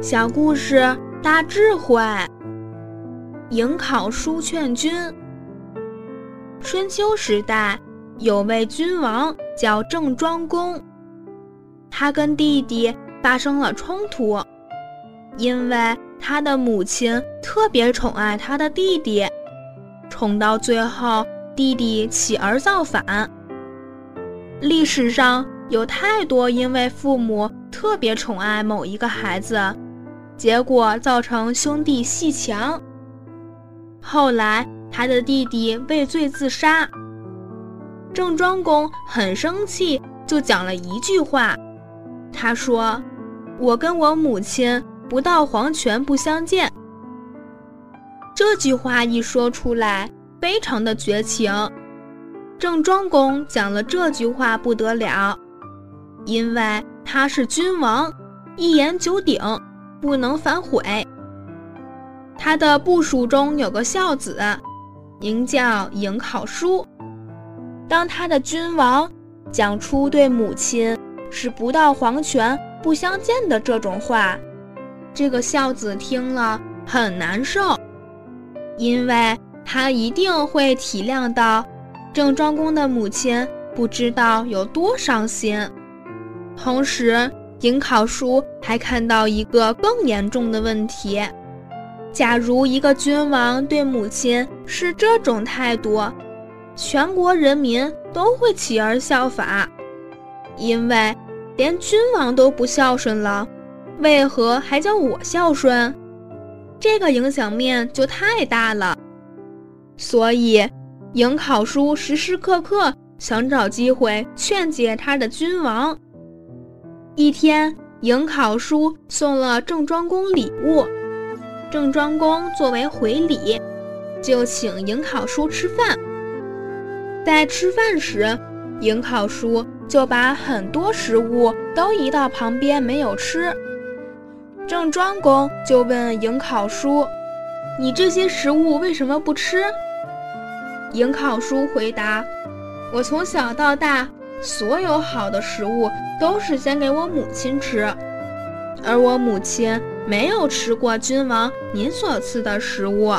小故事大智慧，迎考书劝君。春秋时代有位君王叫郑庄公，他跟弟弟发生了冲突，因为他的母亲特别宠爱他的弟弟，宠到最后弟弟起而造反。历史上有太多因为父母特别宠爱某一个孩子。结果造成兄弟戏强。后来他的弟弟畏罪自杀。郑庄公很生气，就讲了一句话。他说：“我跟我母亲不到黄泉不相见。”这句话一说出来，非常的绝情。郑庄公讲了这句话不得了，因为他是君王，一言九鼎。不能反悔。他的部属中有个孝子，名叫颍考叔。当他的君王讲出对母亲是不到黄泉不相见的这种话，这个孝子听了很难受，因为他一定会体谅到郑庄公的母亲不知道有多伤心，同时。颍考叔还看到一个更严重的问题：假如一个君王对母亲是这种态度，全国人民都会起而效法。因为连君王都不孝顺了，为何还叫我孝顺？这个影响面就太大了。所以，颍考叔时时刻刻想找机会劝解他的君王。一天，颍考叔送了郑庄公礼物，郑庄公作为回礼，就请颍考叔吃饭。在吃饭时，颍考叔就把很多食物都移到旁边没有吃。郑庄公就问颍考叔：“你这些食物为什么不吃？”颍考叔回答：“我从小到大。”所有好的食物都是先给我母亲吃，而我母亲没有吃过君王您所赐的食物，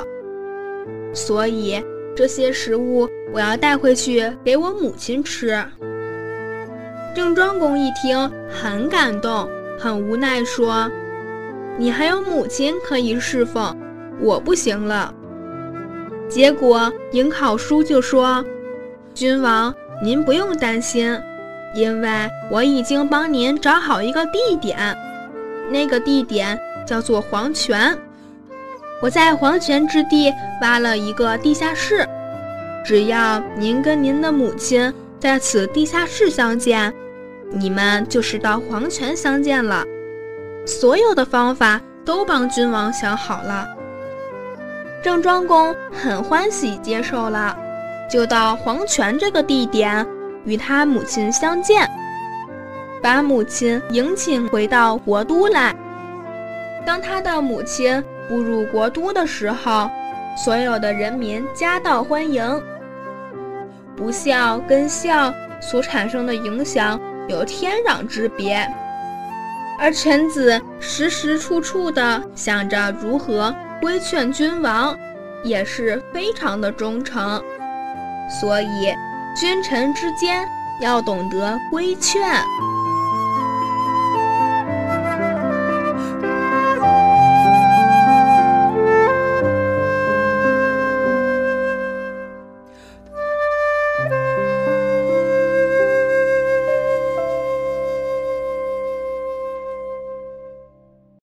所以这些食物我要带回去给我母亲吃。郑庄公一听很感动，很无奈说：“你还有母亲可以侍奉，我不行了。”结果颍考叔就说：“君王。”您不用担心，因为我已经帮您找好一个地点，那个地点叫做黄泉。我在黄泉之地挖了一个地下室，只要您跟您的母亲在此地下室相见，你们就是到黄泉相见了。所有的方法都帮君王想好了。郑庄公很欢喜接受了。就到黄泉这个地点与他母亲相见，把母亲迎请回到国都来。当他的母亲步入国都的时候，所有的人民夹道欢迎。不孝跟孝所产生的影响有天壤之别，而臣子时时处处的想着如何规劝君王，也是非常的忠诚。所以，君臣之间要懂得规劝。